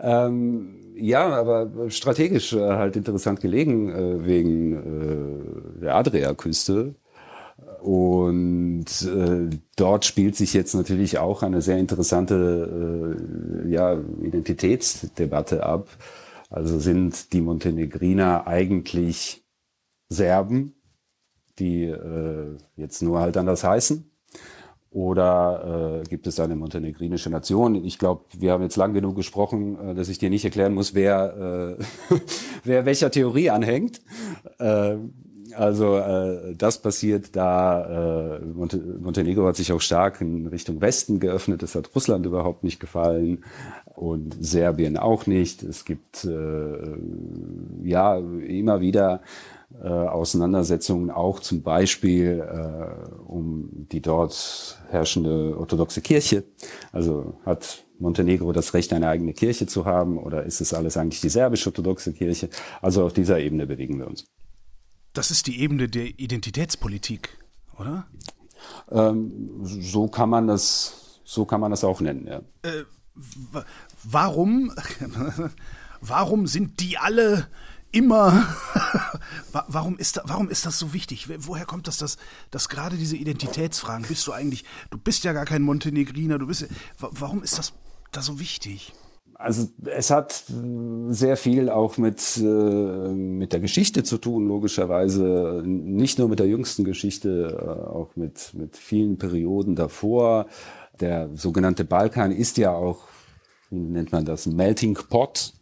C: Ähm, ja, aber strategisch äh, halt interessant gelegen äh, wegen äh, der Adriaküste. Und äh, dort spielt sich jetzt natürlich auch eine sehr interessante äh, ja, Identitätsdebatte ab. Also sind die Montenegriner eigentlich Serben, die äh, jetzt nur halt anders heißen? Oder äh, gibt es eine montenegrinische Nation? Ich glaube, wir haben jetzt lang genug gesprochen, äh, dass ich dir nicht erklären muss, wer, äh, [laughs] wer welcher Theorie anhängt. Äh, also äh, das passiert da. Äh, Monte Montenegro hat sich auch stark in Richtung Westen geöffnet. Das hat Russland überhaupt nicht gefallen und Serbien auch nicht. Es gibt äh, ja immer wieder äh, Auseinandersetzungen auch zum Beispiel äh, um die dort herrschende orthodoxe Kirche. Also hat Montenegro das Recht, eine eigene Kirche zu haben oder ist es alles eigentlich die serbisch-orthodoxe Kirche? Also auf dieser Ebene bewegen wir uns.
B: Das ist die Ebene der Identitätspolitik, oder?
C: Ähm, so kann man das, so kann man das auch nennen. Ja.
B: Äh, warum, [laughs] warum sind die alle immer, [laughs] warum ist, da, warum ist das so wichtig? Woher kommt das, dass, dass gerade diese Identitätsfragen, bist du eigentlich, du bist ja gar kein Montenegriner, du bist, warum ist das da so wichtig?
C: Also es hat sehr viel auch mit, äh, mit der Geschichte zu tun, logischerweise. Nicht nur mit der jüngsten Geschichte, äh, auch mit, mit vielen Perioden davor. Der sogenannte Balkan ist ja auch, wie nennt man das, Melting Pot.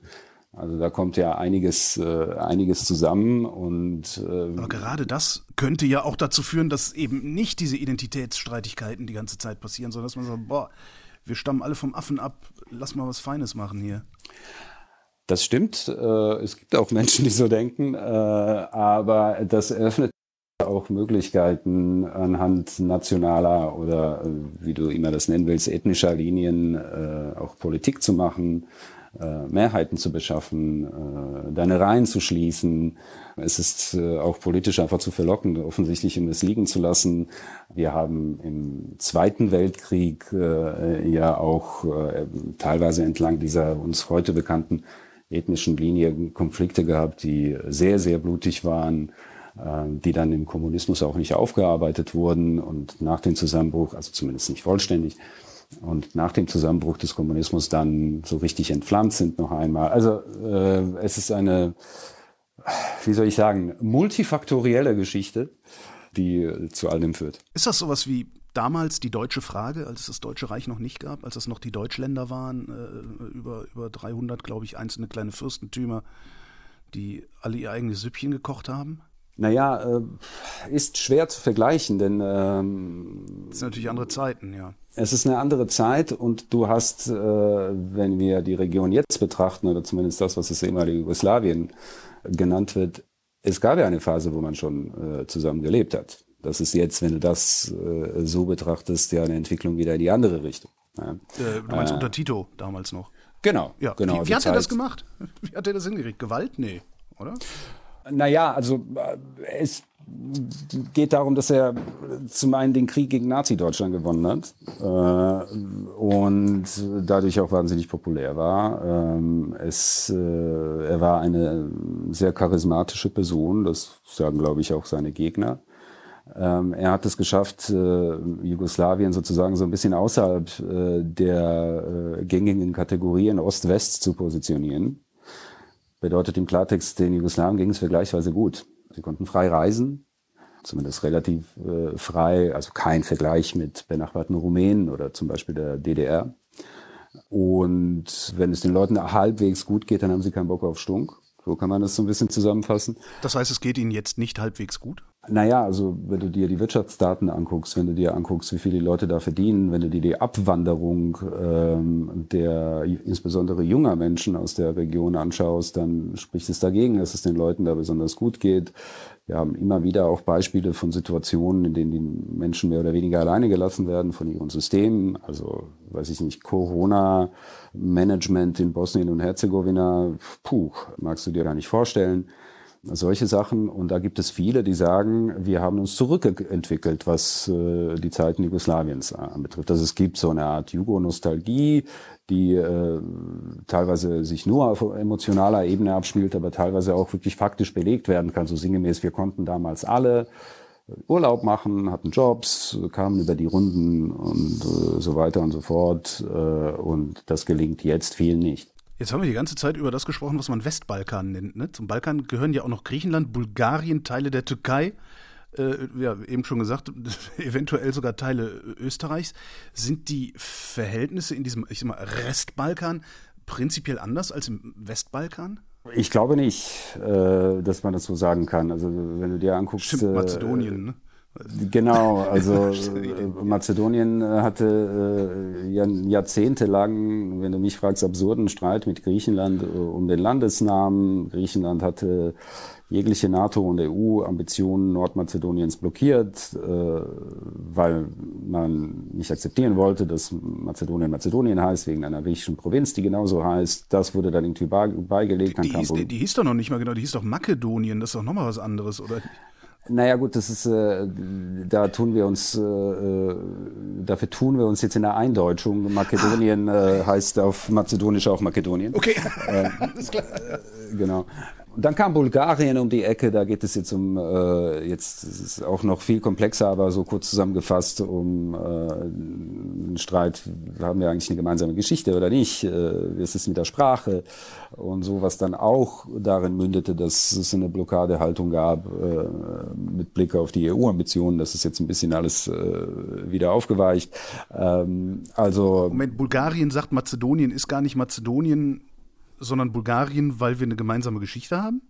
C: Also da kommt ja einiges, äh, einiges zusammen und
B: äh, aber gerade das könnte ja auch dazu führen, dass eben nicht diese Identitätsstreitigkeiten die ganze Zeit passieren, sondern dass man sagt, boah, wir stammen alle vom Affen ab, lass mal was Feines machen hier.
C: Das stimmt. Äh, es gibt auch Menschen, die so denken, äh, aber das eröffnet auch Möglichkeiten anhand nationaler oder äh, wie du immer das nennen willst, ethnischer Linien auch Politik zu machen, Mehrheiten zu beschaffen, deine Reihen zu schließen. Es ist auch politisch einfach zu verlocken, offensichtlich um es liegen zu lassen. Wir haben im Zweiten Weltkrieg ja auch teilweise entlang dieser uns heute bekannten ethnischen Linie Konflikte gehabt, die sehr, sehr blutig waren, die dann im Kommunismus auch nicht aufgearbeitet wurden und nach dem Zusammenbruch, also zumindest nicht vollständig, und nach dem Zusammenbruch des Kommunismus dann so richtig entflammt sind noch einmal. Also äh, es ist eine, wie soll ich sagen, multifaktorielle Geschichte, die zu all dem führt.
B: Ist das sowas wie damals die deutsche Frage, als es das Deutsche Reich noch nicht gab, als es noch die Deutschländer waren, äh, über, über 300, glaube ich, einzelne kleine Fürstentümer, die alle ihr eigenes Süppchen gekocht haben?
C: Naja, äh, ist schwer zu vergleichen, denn ähm,
B: das sind natürlich andere Zeiten, ja.
C: Es ist eine andere Zeit und du hast, äh, wenn wir die Region jetzt betrachten, oder zumindest das, was das ehemalige Jugoslawien genannt wird, es gab ja eine Phase, wo man schon äh, zusammen gelebt hat. Das ist jetzt, wenn du das äh, so betrachtest, ja eine Entwicklung wieder in die andere Richtung. Ja.
B: Äh, du meinst äh, unter Tito damals noch?
C: Genau.
B: Ja.
C: genau
B: wie, wie hat er das gemacht? [laughs] Wie hat er das hingekriegt? Gewalt? Nee, oder?
C: Naja, also äh, es geht darum, dass er zum einen den Krieg gegen Nazi-Deutschland gewonnen hat äh, und dadurch auch wahnsinnig populär war. Ähm, es, äh, er war eine sehr charismatische Person, das sagen, glaube ich, auch seine Gegner. Ähm, er hat es geschafft, äh, Jugoslawien sozusagen so ein bisschen außerhalb äh, der äh, gängigen Kategorien Ost-West zu positionieren. Bedeutet im Klartext, den Jugoslawen ging es vergleichsweise gut. Sie konnten frei reisen, zumindest relativ äh, frei, also kein Vergleich mit benachbarten Rumänen oder zum Beispiel der DDR. Und wenn es den Leuten halbwegs gut geht, dann haben sie keinen Bock auf Stunk. So kann man das so ein bisschen zusammenfassen.
B: Das heißt, es geht Ihnen jetzt nicht halbwegs gut?
C: Naja, also wenn du dir die Wirtschaftsdaten anguckst, wenn du dir anguckst, wie viele Leute da verdienen, wenn du dir die Abwanderung ähm, der insbesondere junger Menschen aus der Region anschaust, dann spricht es dagegen, dass es den Leuten da besonders gut geht. Wir haben immer wieder auch Beispiele von Situationen, in denen die Menschen mehr oder weniger alleine gelassen werden von ihren Systemen. Also, weiß ich nicht, Corona-Management in Bosnien und Herzegowina, puh, magst du dir gar nicht vorstellen solche Sachen. Und da gibt es viele, die sagen, wir haben uns zurückentwickelt, was äh, die Zeiten Jugoslawiens anbetrifft. Also es gibt so eine Art Jugo-Nostalgie, die äh, teilweise sich nur auf emotionaler Ebene abspielt, aber teilweise auch wirklich faktisch belegt werden kann. So sinngemäß, wir konnten damals alle Urlaub machen, hatten Jobs, kamen über die Runden und äh, so weiter und so fort. Äh, und das gelingt jetzt vielen nicht.
B: Jetzt haben wir die ganze Zeit über das gesprochen, was man Westbalkan nennt. Ne? Zum Balkan gehören ja auch noch Griechenland, Bulgarien, Teile der Türkei. äh, ja, eben schon gesagt, [laughs] eventuell sogar Teile Österreichs. Sind die Verhältnisse in diesem, ich sag mal, Restbalkan prinzipiell anders als im Westbalkan?
C: Ich glaube nicht, äh, dass man das so sagen kann. Also wenn du dir anguckst.
B: Stimmt, Mazedonien, ne?
C: Genau, [laughs] also äh, Mazedonien äh, hatte äh, jahrzehntelang, wenn du mich fragst, absurden Streit mit Griechenland um den Landesnamen. Griechenland hatte jegliche NATO- und EU-Ambitionen Nordmazedoniens blockiert, weil man nicht akzeptieren wollte, dass Mazedonien Mazedonien heißt, wegen einer griechischen Provinz, die genauso heißt. Das wurde dann irgendwie beigelegt.
B: Die, die, hieß, die, die hieß doch noch nicht mal genau, die hieß doch Makedonien, das ist doch nochmal was anderes, oder?
C: Naja gut, das ist, äh, da tun wir uns, äh, äh, dafür tun wir uns jetzt in der Eindeutschung. Makedonien äh, heißt auf Mazedonisch auch Makedonien.
B: Okay, äh, [laughs] alles klar.
C: Genau. Und dann kam Bulgarien um die Ecke, da geht es jetzt um, äh, jetzt ist es auch noch viel komplexer, aber so kurz zusammengefasst um äh, einen Streit, haben wir eigentlich eine gemeinsame Geschichte oder nicht, äh, wie ist es mit der Sprache? Und so, was dann auch darin mündete, dass es eine Blockadehaltung gab äh, mit Blick auf die EU-Ambitionen, das ist jetzt ein bisschen alles äh, wieder aufgeweicht. Ähm, also
B: Moment, Bulgarien sagt, Mazedonien ist gar nicht Mazedonien, sondern Bulgarien, weil wir eine gemeinsame Geschichte haben?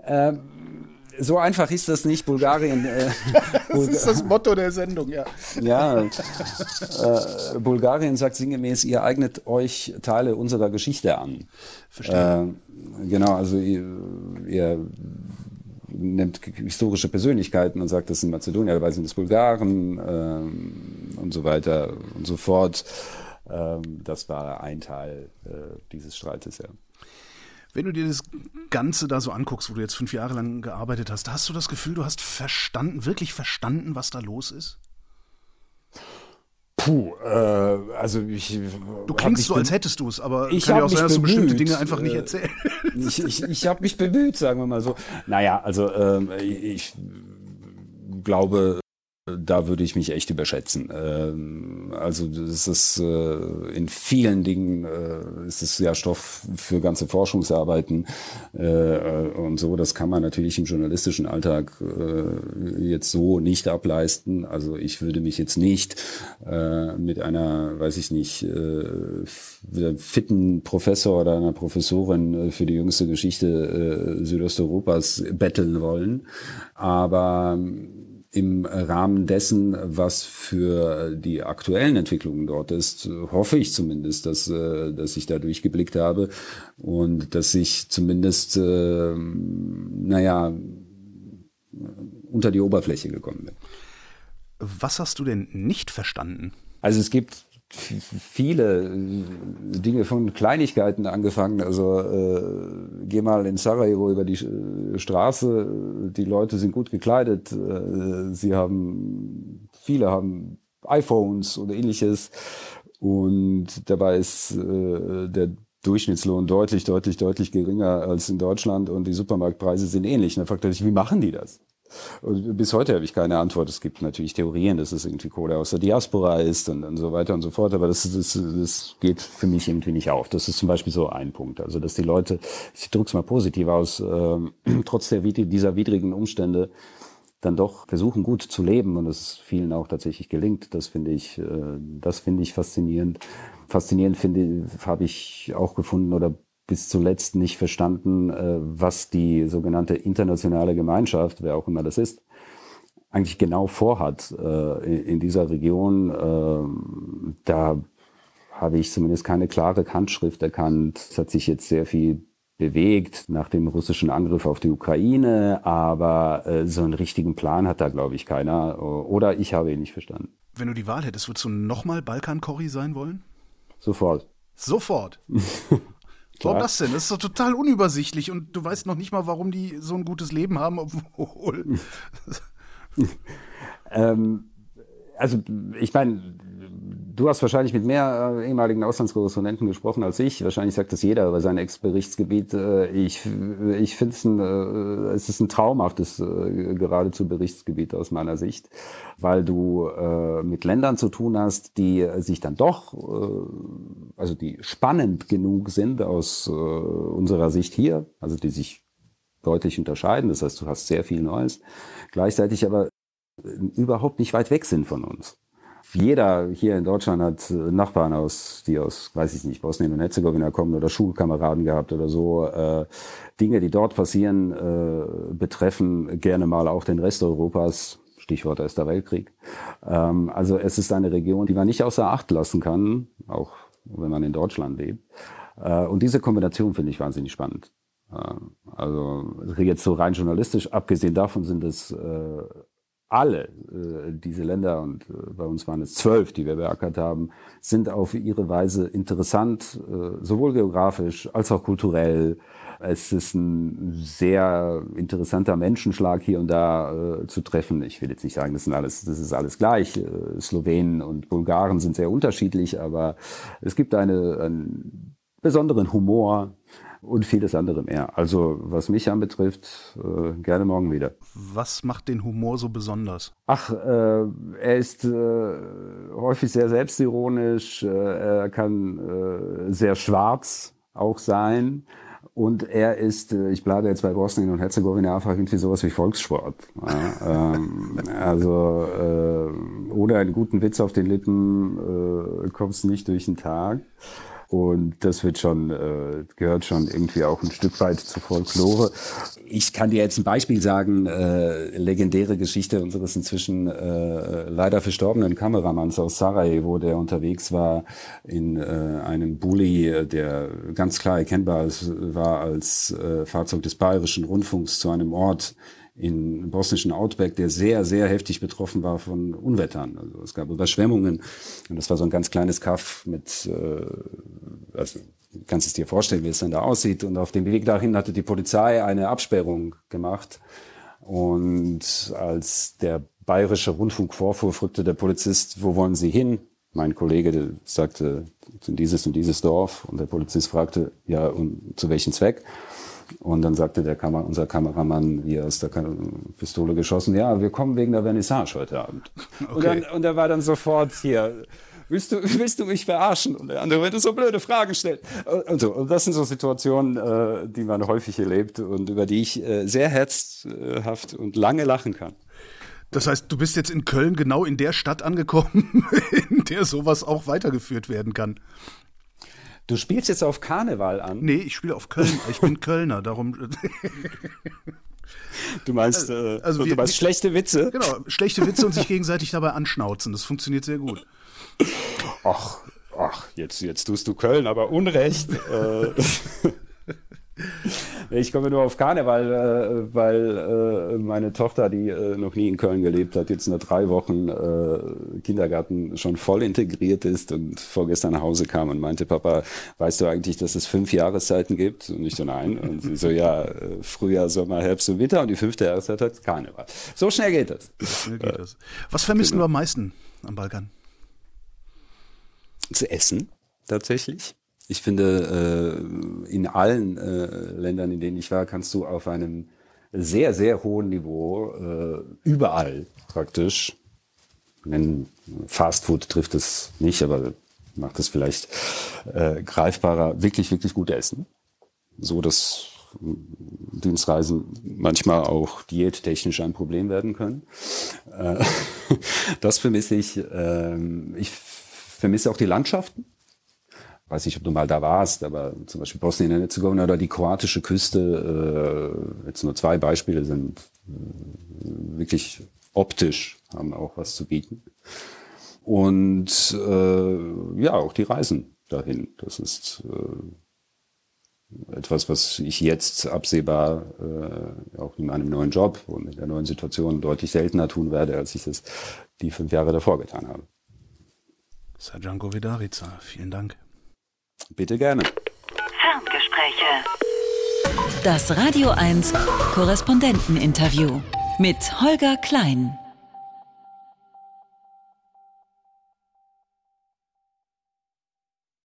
C: Ähm, so einfach ist das nicht. Bulgarien. Äh, [laughs]
B: das ist das Motto der Sendung, ja.
C: Ja. Äh, Bulgarien sagt sinngemäß, ihr eignet euch Teile unserer Geschichte an.
B: Verstehe.
C: Äh, genau, also ihr, ihr nimmt historische Persönlichkeiten und sagt, das sind Mazedonier, dabei sind es Bulgaren ähm, und so weiter und so fort. Ähm, das war ein Teil äh, dieses Streites, ja.
B: Wenn du dir das Ganze da so anguckst, wo du jetzt fünf Jahre lang gearbeitet hast, hast du das Gefühl, du hast verstanden, wirklich verstanden, was da los ist?
C: Puh, äh, also ich.
B: Du klingst so, als hättest du es, aber
C: ich
B: kann
C: ja auch sein, dass
B: du bestimmte Dinge einfach nicht äh, erzählen. [laughs]
C: Ich, ich, ich habe mich bemüht, sagen wir mal so. Naja, also ähm, ich glaube, da würde ich mich echt überschätzen. Ähm, also das ist äh, in vielen Dingen äh, ist es ja Stoff für ganze Forschungsarbeiten äh, und so. Das kann man natürlich im journalistischen Alltag jetzt so nicht ableisten. Also ich würde mich jetzt nicht mit einer, weiß ich nicht, fitten Professor oder einer Professorin für die jüngste Geschichte Südosteuropas betteln wollen. Aber im Rahmen dessen, was für die aktuellen Entwicklungen dort ist, hoffe ich zumindest, dass, äh, dass ich da durchgeblickt habe und dass ich zumindest, äh, naja, unter die Oberfläche gekommen bin.
B: Was hast du denn nicht verstanden?
C: Also es gibt viele äh, Dinge von Kleinigkeiten angefangen. Also äh, geh mal in Sarajevo über die äh, Straße, die Leute sind gut gekleidet, äh, sie haben, viele haben iPhones oder ähnliches und dabei ist äh, der Durchschnittslohn deutlich, deutlich, deutlich geringer als in Deutschland und die Supermarktpreise sind ähnlich. Und dann fragt er sich, wie machen die das? Und bis heute habe ich keine Antwort. Es gibt natürlich Theorien, dass es irgendwie Kohle aus der Diaspora ist und, und so weiter und so fort, aber das, das, das geht für mich irgendwie nicht auf. Das ist zum Beispiel so ein Punkt. Also, dass die Leute, ich drücke es mal positiv aus, äh, [clears throat] trotz der, dieser widrigen Umstände dann doch versuchen, gut zu leben und es vielen auch tatsächlich gelingt. Das finde ich, äh, das finde ich faszinierend. Faszinierend finde, habe ich auch gefunden oder bis zuletzt nicht verstanden, äh, was die sogenannte internationale Gemeinschaft, wer auch immer das ist, eigentlich genau vorhat äh, in dieser Region. Äh, da habe ich zumindest keine klare Handschrift erkannt. Es hat sich jetzt sehr viel bewegt nach dem russischen Angriff auf die Ukraine, aber so einen richtigen Plan hat da, glaube ich, keiner. Oder ich habe ihn nicht verstanden.
B: Wenn du die Wahl hättest, würdest du nochmal Balkan-Corrie sein wollen?
C: Sofort.
B: Sofort. [laughs] Warum das denn? Das ist doch total unübersichtlich und du weißt noch nicht mal, warum die so ein gutes Leben haben, obwohl. [laughs]
C: ähm, also ich meine, du hast wahrscheinlich mit mehr äh, ehemaligen Auslandskorrespondenten gesprochen als ich. Wahrscheinlich sagt das jeder über sein Ex-Berichtsgebiet. Äh, ich ich finde es ein, äh, es ist ein traumhaftes äh, geradezu Berichtsgebiet aus meiner Sicht, weil du äh, mit Ländern zu tun hast, die sich dann doch, äh, also die spannend genug sind aus äh, unserer Sicht hier, also die sich deutlich unterscheiden. Das heißt, du hast sehr viel Neues. Gleichzeitig aber überhaupt nicht weit weg sind von uns. Jeder hier in Deutschland hat Nachbarn aus, die aus, weiß ich nicht, Bosnien und Herzegowina kommen oder Schulkameraden gehabt oder so. Äh, Dinge, die dort passieren, äh, betreffen gerne mal auch den Rest Europas. Stichwort Erster Weltkrieg. Ähm, also es ist eine Region, die man nicht außer Acht lassen kann, auch wenn man in Deutschland lebt. Äh, und diese Kombination finde ich wahnsinnig spannend. Äh, also jetzt so rein journalistisch, abgesehen davon sind es äh, alle äh, diese Länder, und äh, bei uns waren es zwölf, die wir beackert haben, sind auf ihre Weise interessant, äh, sowohl geografisch als auch kulturell. Es ist ein sehr interessanter Menschenschlag hier und da äh, zu treffen. Ich will jetzt nicht sagen, das, sind alles, das ist alles gleich. Äh, Slowenen und Bulgaren sind sehr unterschiedlich, aber es gibt eine, einen besonderen Humor, und vieles andere mehr. Also was mich anbetrifft, äh, gerne morgen wieder.
B: Was macht den Humor so besonders?
C: Ach, äh, er ist äh, häufig sehr selbstironisch, äh, er kann äh, sehr schwarz auch sein. Und er ist, äh, ich bleibe jetzt bei Bosnien und Herzegowina einfach irgendwie sowas wie Volkssport. Ja, [laughs] ähm, also äh, ohne einen guten Witz auf den Lippen äh, kommst du nicht durch den Tag. Und das wird schon, äh, gehört schon irgendwie auch ein Stück weit zur Folklore. Ich kann dir jetzt ein Beispiel sagen, äh, legendäre Geschichte unseres inzwischen äh, leider verstorbenen Kameramanns aus Sarajevo, der unterwegs war in äh, einem Bulli, der ganz klar erkennbar war als äh, Fahrzeug des Bayerischen Rundfunks zu einem Ort in bosnischen Outback, der sehr, sehr heftig betroffen war von Unwettern. Also es gab Überschwemmungen und das war so ein ganz kleines Kaff mit, äh, also du kannst es dir vorstellen, wie es dann da aussieht. Und auf dem Weg dahin hatte die Polizei eine Absperrung gemacht. Und als der bayerische Rundfunk vorfuhr, fragte der Polizist, wo wollen Sie hin? Mein Kollege sagte, in dieses und dieses Dorf. Und der Polizist fragte, ja, und zu welchem Zweck? Und dann sagte der Kamer unser Kameramann, wie aus der Pistole geschossen, ja, wir kommen wegen der Vernissage heute Abend. Okay. Und, dann, und er war dann sofort hier, willst du, [laughs] willst du mich verarschen? Und der andere, wenn du so blöde Fragen stellst. Und, so. und das sind so Situationen, äh, die man häufig erlebt und über die ich äh, sehr herzhaft und lange lachen kann.
B: Das heißt, du bist jetzt in Köln genau in der Stadt angekommen, [laughs] in der sowas auch weitergeführt werden kann.
C: Du spielst jetzt auf Karneval an?
B: Nee, ich spiele auf Köln. Ich bin Kölner, darum. [laughs]
C: Du meinst, äh, also wir, du meinst schlechte Witze?
B: Genau, schlechte Witze und sich gegenseitig dabei anschnauzen. Das funktioniert sehr gut.
C: Ach, ach, jetzt, jetzt tust du Köln aber Unrecht. Äh. [laughs] Ich komme nur auf Karneval, äh, weil äh, meine Tochter, die noch nie in Köln gelebt hat, jetzt nur drei Wochen Kindergarten schon voll integriert ist und vorgestern nach Hause kam und meinte, Papa, weißt du eigentlich, dass es fünf Jahreszeiten gibt? Und ich so, nein. Und sie so, ja, Frühjahr, Sommer, Herbst und Winter und die fünfte Jahreszeit hat Karneval. So schnell geht das. So schnell
B: geht das. Was vermissen genau. wir am meisten am Balkan?
C: Zu essen, tatsächlich. Ich finde, äh, in allen äh, Ländern, in denen ich war, kannst du auf einem sehr, sehr hohen Niveau äh, überall praktisch, wenn Fast Food trifft es nicht, aber macht es vielleicht greifbarer, wirklich, wirklich gut essen. So dass Dienstreisen manchmal auch diättechnisch ein Problem werden können. [laughs] Das vermisse ich. Ähm, ich vermisse auch die Landschaften weiß nicht, ob du mal da warst, aber zum Beispiel Bosnien-Herzegowina oder die kroatische Küste, äh, jetzt nur zwei Beispiele sind äh, wirklich optisch, haben auch was zu bieten. Und äh, ja, auch die Reisen dahin. Das ist äh, etwas, was ich jetzt absehbar äh, auch in meinem neuen Job und in der neuen Situation deutlich seltener tun werde, als ich das die fünf Jahre davor getan habe.
B: Sajanko Vidarica, vielen Dank.
C: Bitte gerne.
A: Ferngespräche. Das Radio 1 Korrespondenteninterview mit Holger Klein.